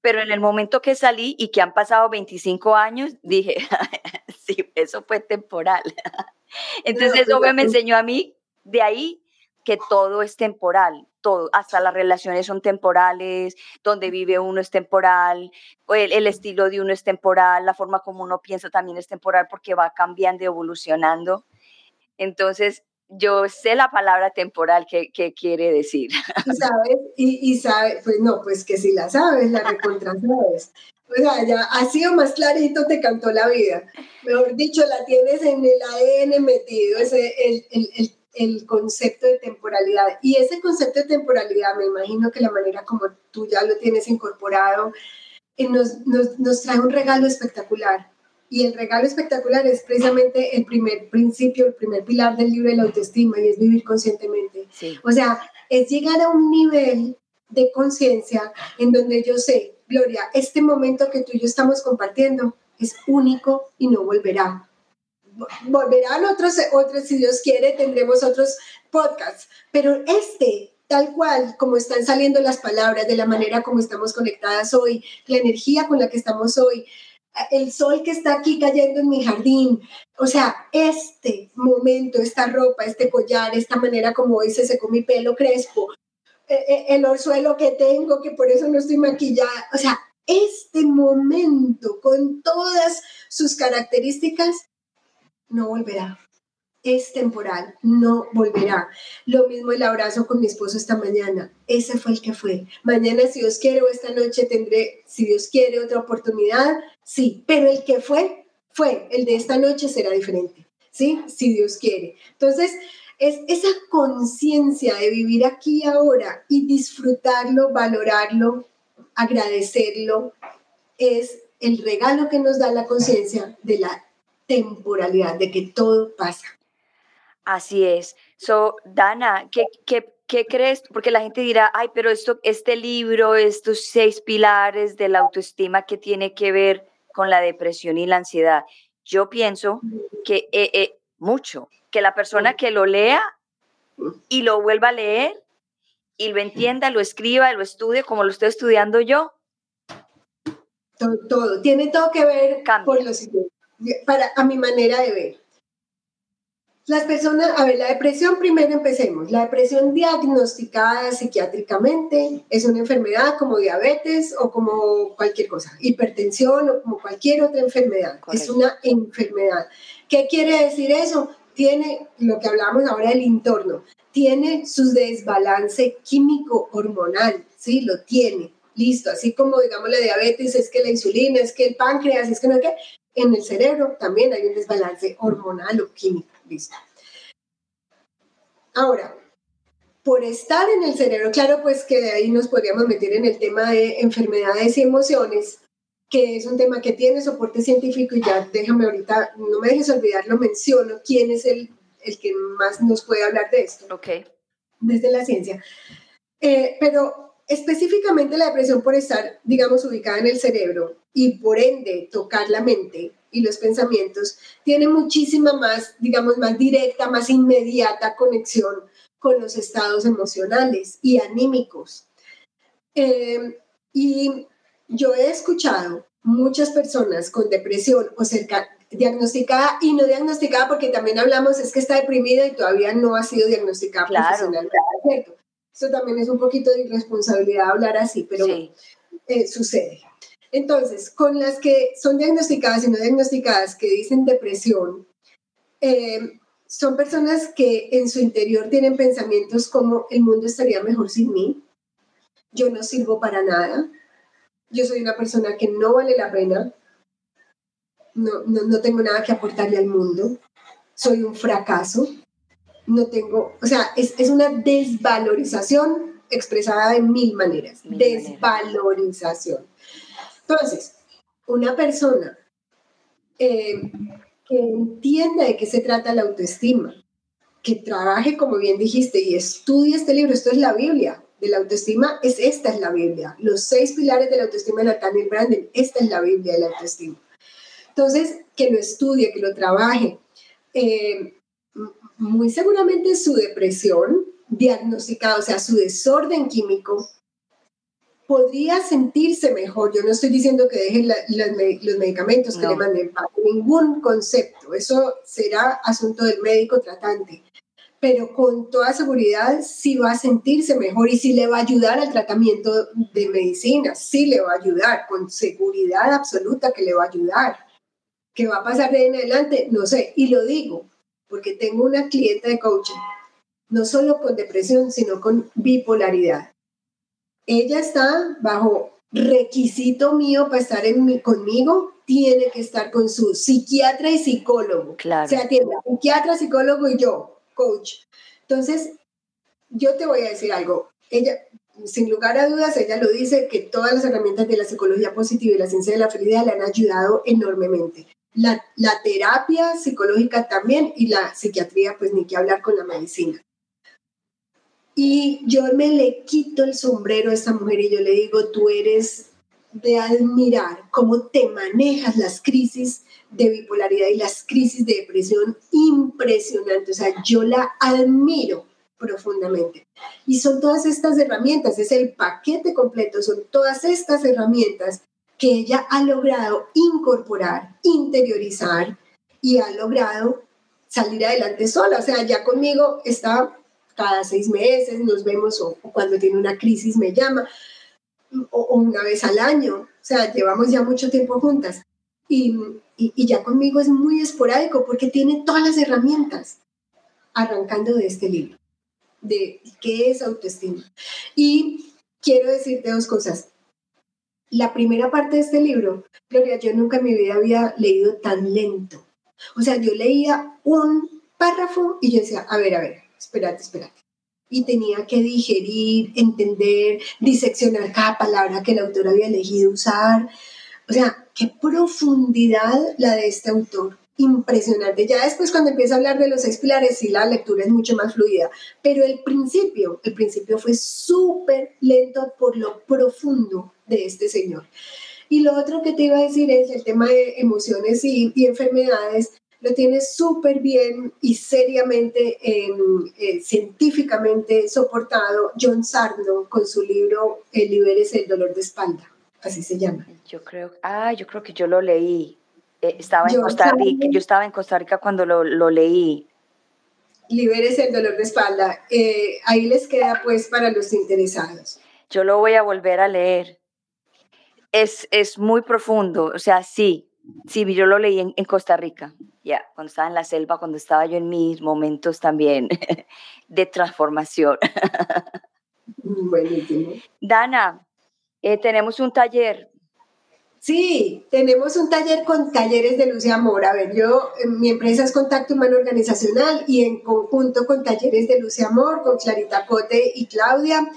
Pero en el momento que salí y que han pasado 25 años, dije, sí, eso fue temporal. Entonces eso me enseñó a mí de ahí que todo es temporal, todo, hasta las relaciones son temporales, donde vive uno es temporal, el, el, estilo de uno es temporal, la forma como uno piensa también es temporal porque va cambiando y evolucionando. Entonces, yo sé la palabra temporal que, quiere decir. Y sabes, y, sabes, pues no, pues que si la sabes, la recontra sabes. O sea, ya ha sido más clarito te cantó la vida. Mejor dicho, la tienes en el ADN metido, ese, el, el, el, concepto de temporalidad. Y ese concepto de temporalidad, me imagino que la manera como tú ya lo tienes incorporado, eh, nos, nos, nos trae un regalo espectacular y el regalo espectacular es precisamente el primer principio, el primer pilar del libro de la autoestima y es vivir conscientemente. O sea, es llegar a un nivel de conciencia en donde yo sé, Gloria, este momento que tú y yo estamos compartiendo es único y no volverá. Volverán otros, otros, si Dios quiere, tendremos otros podcasts, pero este tal cual como están saliendo las palabras, de la manera como estamos conectadas hoy, la energía con la que estamos hoy, el sol que está aquí cayendo en mi jardín. O sea, este momento, esta ropa, este collar, esta manera como hoy se secó mi pelo crespo, eh, eh, el orzuelo que tengo, que por eso no estoy maquillada. O sea, este momento con todas sus características no volverá. es temporal, no volverá. Lo mismo el abrazo con mi esposo esta mañana, ese fue el que fue. Mañana, si Dios quiere, o esta noche tendré, si Dios quiere, otra oportunidad, sí, pero el que fue, fue, el de esta noche será diferente, ¿sí? Si Dios quiere. Entonces, es esa conciencia de vivir aquí y ahora y disfrutarlo, valorarlo, agradecerlo, es el regalo que nos da la conciencia de la temporalidad, de que todo pasa. Así es. So, Dana, ¿qué, qué, qué crees? Porque la gente dirá, ay, pero esto, este libro, estos seis pilares de la autoestima que tiene que ver con la depresión y la ansiedad. Yo pienso que eh, eh, mucho, que la persona que lo lea y lo vuelva a leer y lo entienda, lo escriba, lo estudie como lo estoy estudiando yo. Todo, todo. tiene todo que ver por lo siguiente, para, a mi manera de ver. Las personas, a ver, la depresión primero empecemos. La depresión diagnosticada psiquiátricamente es una enfermedad como diabetes o como cualquier cosa, hipertensión o como cualquier otra enfermedad. Es una enfermedad. ¿Qué quiere decir eso? Tiene lo que hablamos ahora del entorno, tiene su desbalance químico hormonal, ¿sí? Lo tiene. Listo, así como digamos la diabetes es que la insulina, es que el páncreas, es que no qué, en el cerebro también hay un desbalance hormonal o químico. Listo. Ahora, por estar en el cerebro, claro, pues que de ahí nos podríamos meter en el tema de enfermedades y emociones, que es un tema que tiene soporte científico y ya déjame ahorita, no me dejes olvidar, lo menciono, quién es el, el que más nos puede hablar de esto. Ok. Desde la ciencia. Eh, pero específicamente la depresión por estar, digamos, ubicada en el cerebro y por ende tocar la mente, y los pensamientos, tiene muchísima más, digamos, más directa, más inmediata conexión con los estados emocionales y anímicos. Eh, y yo he escuchado muchas personas con depresión o cerca, diagnosticada y no diagnosticada, porque también hablamos, es que está deprimida y todavía no ha sido diagnosticada profesionalmente, ¿cierto? Eso también es un poquito de irresponsabilidad hablar así, pero eh, sucede. Entonces, con las que son diagnosticadas y no diagnosticadas, que dicen depresión, eh, son personas que en su interior tienen pensamientos como el mundo estaría mejor sin mí, yo no sirvo para nada, yo soy una persona que no vale la pena, no, no, tengo nada que aportarle al mundo, soy un fracaso, no tengo, o sea, es, es una desvalorización expresada de mil maneras, desvalorización. Entonces, una persona eh, que entienda de qué se trata la autoestima, que trabaje, como bien dijiste, y estudie este libro, esto es la Biblia de la autoestima, es esta es la Biblia. Los seis pilares de la autoestima de Nathaniel Branden, esta es la Biblia de la autoestima. Entonces, que lo estudie, que lo trabaje. Eh, muy seguramente su depresión diagnosticada, o sea, su desorden químico, podría sentirse mejor. Yo no estoy diciendo que dejen los medicamentos que le manden, ningún concepto. Eso será asunto del médico tratante. Pero con toda seguridad sí va a sentirse mejor y sí le va a ayudar al tratamiento de medicina, sí le va a ayudar, con seguridad absoluta que le va a ayudar. ¿Qué va a pasar de ahí en adelante? No sé. Y lo digo porque tengo una clienta de coaching, no solo con depresión, sino con bipolaridad ella está bajo requisito mío para estar en conmigo, tiene que estar con su psiquiatra y psicólogo. Claro. O sea, tiene psiquiatra, psicólogo y yo, coach. Entonces, yo te voy a decir algo. Ella, sin lugar a dudas, ella lo dice que todas las herramientas de la psicología positiva y la ciencia de la felicidad le han ayudado enormemente. La, terapia psicológica también y la psiquiatría, pues ni que hablar con la medicina. Y yo me le quito el sombrero a esta mujer y yo le digo, tú eres de admirar cómo te manejas las crisis de bipolaridad y las crisis de depresión impresionante. O sea, yo la admiro profundamente. Y son todas estas herramientas, es el paquete completo, son todas estas herramientas que ella ha logrado incorporar, interiorizar y ha logrado salir adelante sola. O sea, ya conmigo está cada seis meses nos vemos o, cuando tiene una crisis me llama o, una vez al año. O sea, llevamos ya mucho tiempo juntas y, y, ya conmigo es muy esporádico porque tiene todas las herramientas. arrancando de este libro, de qué es autoestima. Y quiero decirte dos cosas. La primera parte de este libro, Gloria, yo nunca en mi vida había leído tan lento. O sea, yo leía un párrafo y yo decía, a ver, a ver, espérate, espérate. Y tenía que digerir, entender, diseccionar cada palabra que el autor había elegido usar. O sea, qué profundidad la de este autor impresionante. Ya después cuando empieza a hablar de los seis pilares, sí, la lectura es mucho más fluida, pero el principio, el principio fue súper lento por lo profundo de este señor. Y lo otro que te iba a decir es el tema de emociones y, enfermedades, lo tiene súper bien y seriamente, eh, científicamente soportado John Sarno con su libro El Liberes el dolor de espalda, así se llama. Yo creo, ah, yo creo que yo lo leí, eh, estaba en Costa Rica, yo estaba en Costa Rica cuando lo, lo leí. Liberes el dolor de espalda. Eh, ahí les queda pues para los interesados. Yo lo voy a volver a leer. Es, es muy profundo, o sea, sí, sí, yo lo leí en, Costa Rica, ya, cuando estaba en la selva, cuando estaba yo en mis momentos también de transformación. Buenísimo. Dana, eh, tenemos un taller Sí, tenemos un taller con talleres de luz y amor. A ver, yo, eh, mi empresa es Contacto Humano Organizacional y en conjunto con talleres de luz y amor, con Clarita Cote y Claudia,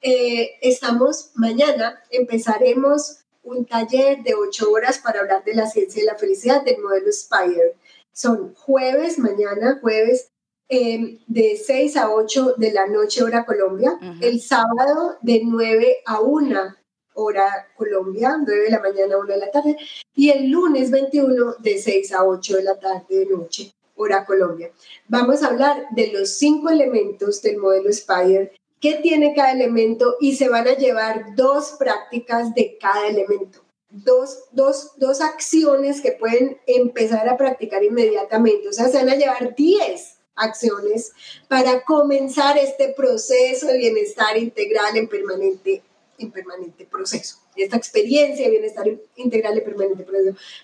eh, estamos mañana, empezaremos un taller de ocho horas para hablar de la ciencia y la felicidad del modelo Spire. Son jueves, mañana, jueves, em, de 6 a 8 de la noche hora Colombia, el sábado de 9 a 1 hora Colombia, 9 de la mañana, 1 de la tarde, y el lunes 21 de 6 a 8 de la tarde de noche, hora Colombia. Vamos a hablar de los cinco elementos del modelo Spire, qué tiene cada elemento y se van a llevar dos prácticas de cada elemento. Dos, dos, dos acciones que pueden empezar a practicar inmediatamente. O sea, se van a llevar 10 acciones para comenzar este proceso de bienestar integral en permanente en permanente proceso. Esta experiencia de bienestar integral y permanente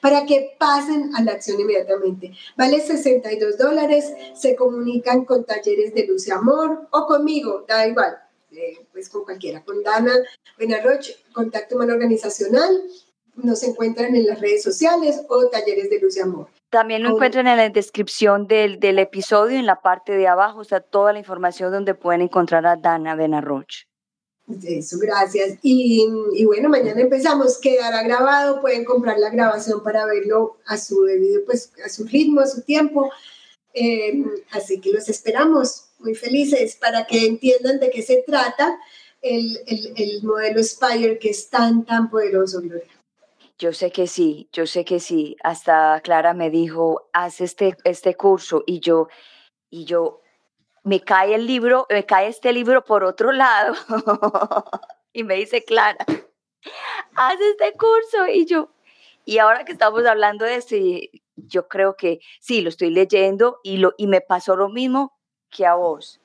para que pasen a la acción inmediatamente. Vale 62 dólares, se comunican con talleres de luz y amor o conmigo, da igual, eh, pues con cualquiera, con Dana Benarroch, Contacto Humano Organizacional, nos encuentran en las redes sociales o talleres de luz y amor. También lo encuentran en la descripción del, del episodio, en la parte de abajo está toda la información donde pueden encontrar a Dana Benarroch. Eso, gracias. Y, bueno, mañana empezamos. Quedará grabado, pueden comprar la grabación para verlo a su debido, pues a su ritmo, a su tiempo. Em, así que los esperamos muy felices para que entiendan de qué se trata el, el, modelo Spire que es tan, tan poderoso, Gloria. Yo sé que sí, yo sé que sí. Hasta Clara me dijo, haz este, este curso y yo, y yo, me cae el libro, me cae este libro por otro lado y me dice, Clara, haz este curso y yo, y ahora que estamos hablando de esto, yo creo que sí, lo estoy leyendo y, lo, y me pasó lo mismo que a vos.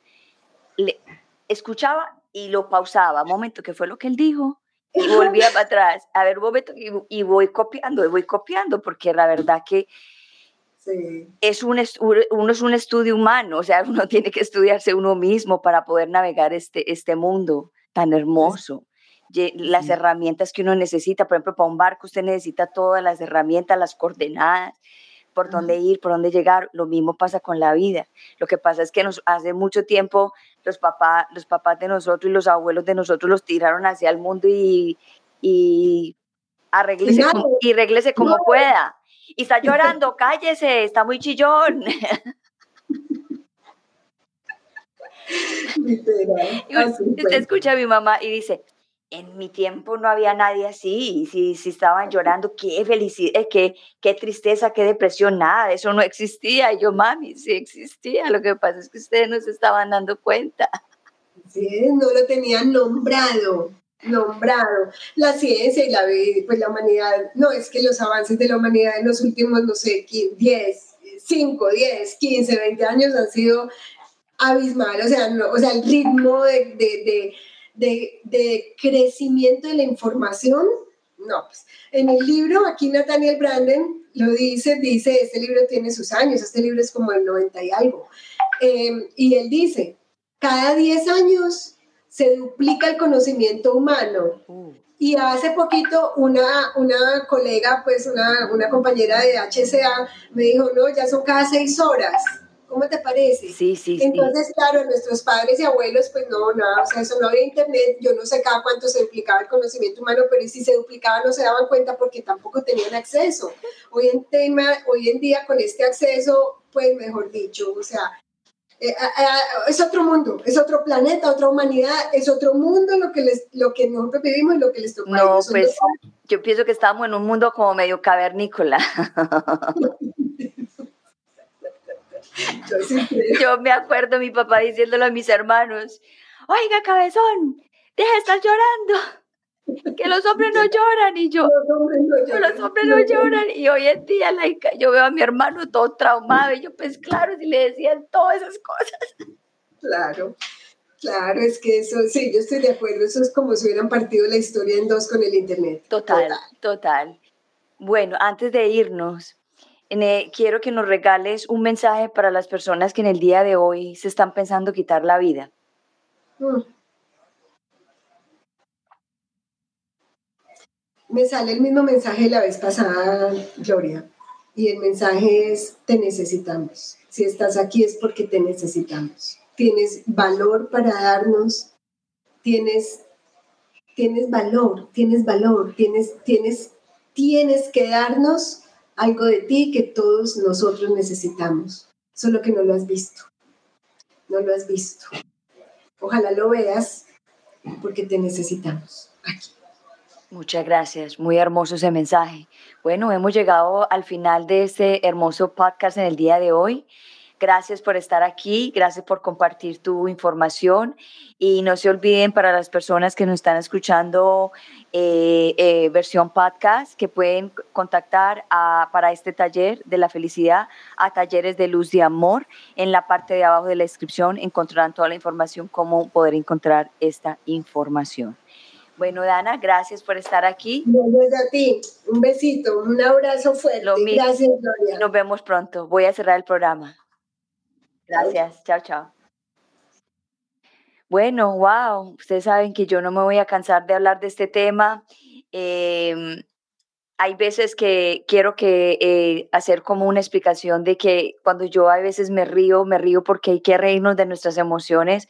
Le, escuchaba y lo pausaba, un momento, ¿qué fue lo que él dijo? Y volvía para atrás, a ver un momento, y, y voy copiando, y voy copiando, porque la verdad que es un, uno es un estudio humano, o sea, uno tiene que estudiarse uno mismo para poder navegar este, este mundo tan hermoso. Las herramientas que uno necesita, por ejemplo, para un barco usted necesita todas las herramientas, las coordenadas, por dónde ir, por dónde llegar. Lo mismo pasa con la vida. Lo que pasa es que nos, hace mucho tiempo los, papás los papás de nosotros y los abuelos de nosotros los tiraron hacia el mundo y, y arreglese, y como pueda y está llorando, cállese, está muy chillón. usted escucha a mi mamá y dice, en mi tiempo no había nadie así, si, si estaban llorando, qué felicidad, eh, qué, qué tristeza, qué depresión, nada, eso no existía. Y yo, mami, sí existía, lo que pasa es que ustedes no se estaban dando cuenta. Sí, no lo tenían nombrado nombrado. La ciencia y la, pues la humanidad, no, es que los avances de la humanidad en los últimos, no sé, 10, 5, 10, 15, 20 años han sido abismal, o sea, o sea el ritmo de, de, de, de, crecimiento de la información, no, pues en el libro, aquí Nathaniel Branden lo dice, dice, este libro tiene sus años, este libro es como el 90 y algo, Eh, y él dice, cada 10 años se duplica el conocimiento humano. Uh. Y hace poquito una, una colega, pues una, una compañera de HCA, me dijo, no, ya son cada seis horas. ¿Cómo te parece? Sí, sí, Entonces, claro, nuestros padres y abuelos, pues no, nada, o sea, eso no había internet, yo no sé cada cuánto se duplicaba el conocimiento humano, pero si se duplicaba no se daban cuenta porque tampoco tenían acceso. Hoy en, tema, hoy en día con este acceso, pues mejor dicho, o sea, eh, es otro mundo, es otro planeta, otra humanidad, es otro mundo lo que, les, lo que nosotros vivimos y lo que les toca. No, pues yo pienso que estamos en un mundo como medio cavernícola. yo me acuerdo mi papá diciéndolo a mis hermanos, oiga cabezón, deja de estar llorando que los hombres no lloran y yo, los hombres no lloran, los hombres no lloran y hoy en día yo veo a mi hermano todo traumado y yo pues claro, si le decían todas esas cosas. Claro, claro, es que eso, sí, yo estoy de acuerdo, eso es como si hubieran partido la historia en dos con el Internet. Total, total. Bueno, antes de irnos, quiero que nos regales un mensaje para las personas que en el día de hoy se están pensando quitar la vida. Mm. Me sale el mismo mensaje la vez pasada, Gloria, y el mensaje es, te necesitamos. Si estás aquí es porque te necesitamos. Tienes valor para darnos, tienes, tienes valor, tienes valor, tienes, tienes, tienes que darnos algo de ti que todos nosotros necesitamos, solo que no lo has visto. No lo has visto. Ojalá lo veas porque te necesitamos aquí. Muchas gracias, muy hermoso ese mensaje. Bueno, hemos llegado al final de este hermoso podcast en el día de hoy. Gracias por estar aquí, gracias por compartir tu información y no se olviden para las personas que nos están escuchando eh, eh, versión podcast que pueden contactar para este taller de la felicidad a talleres de luz de amor. En la parte de abajo de la descripción encontrarán toda la información, cómo poder encontrar esta información. Bueno, Dana, gracias por estar aquí. Gracias a ti. Un besito, un abrazo fuerte. Gracias, Gloria. Nos vemos pronto. Voy a cerrar el programa. Gracias. Chao, chao. Bueno, wow. Ustedes saben que yo no me voy a cansar de hablar de este tema. Em, hay veces que quiero que eh, hacer como una explicación de que cuando yo a veces me río, me río porque hay que reírnos de nuestras emociones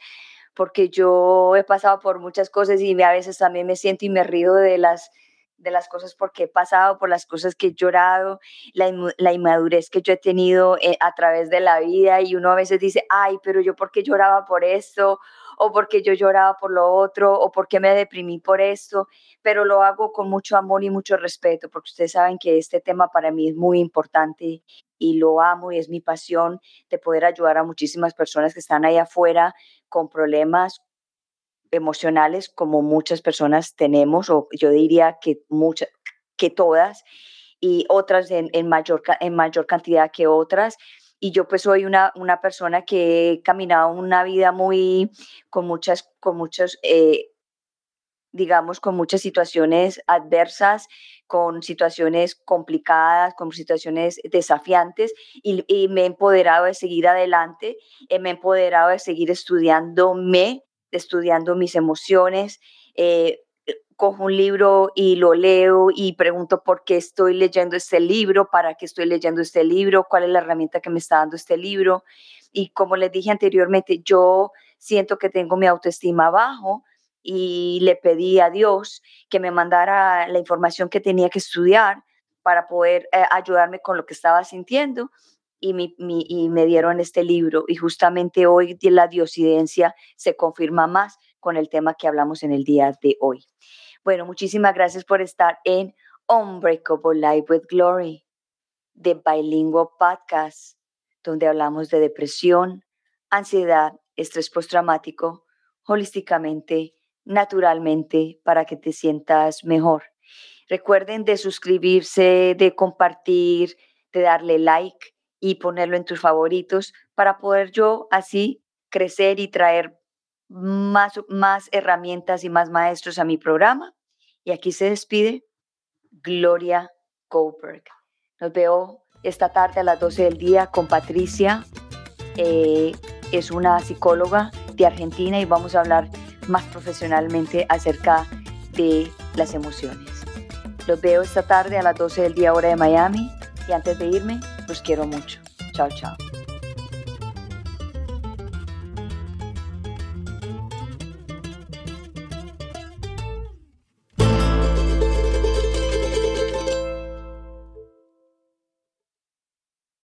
porque yo he pasado por muchas cosas y a veces también me siento y me río de las, de las cosas porque he pasado, por las cosas que he llorado, la, la inmadurez que yo he tenido eh, a través de la vida y uno a veces dice, ay, pero yo por qué lloraba por esto, o porque yo lloraba por lo otro, o por qué me deprimí por esto, pero lo hago con mucho amor y mucho respeto, porque ustedes saben que este tema para mí es muy importante y lo amo y es mi pasión de poder ayudar a muchísimas personas que están ahí afuera con problemas emocionales como muchas personas tenemos, o yo diría que muchas, que todas, y otras en, mayor, en mayor cantidad que otras. Y yo pues soy una, una persona que he caminado una vida muy, con muchas, con muchos, eh, digamos, con muchas situaciones adversas, con situaciones complicadas, con situaciones desafiantes y, me he empoderado de seguir adelante, eh, me he empoderado de seguir estudiándome, estudiando mis emociones. Eh, cojo un libro y lo leo y pregunto por qué estoy leyendo este libro, para qué estoy leyendo este libro, cuál es la herramienta que me está dando este libro. Y como les dije anteriormente, yo siento que tengo mi autoestima bajo, y le pedí a Dios que me mandara la información que tenía que estudiar para poder eh, ayudarme con lo que estaba sintiendo y, me dieron este libro y justamente hoy la diosidencia se confirma más con el tema que hablamos en el día de hoy. Bueno, muchísimas gracias por estar en Unbreakable Life with Glory, de Bilingual Podcast, donde hablamos de depresión, ansiedad, estrés postraumático, holísticamente naturalmente para que te sientas mejor. Recuerden de suscribirse, de compartir, de darle like y ponerlo en tus favoritos para poder yo así crecer y traer más, más herramientas y más maestros a mi programa. Y aquí se despide Gloria Goldberg. Nos veo esta tarde a las 12 del día con Patricia. Eh, es una psicóloga de Argentina y vamos a hablar más profesionalmente acerca de las emociones. Los veo esta tarde a las 12 del día hora de Miami y antes de irme, los quiero mucho. Chao, chao.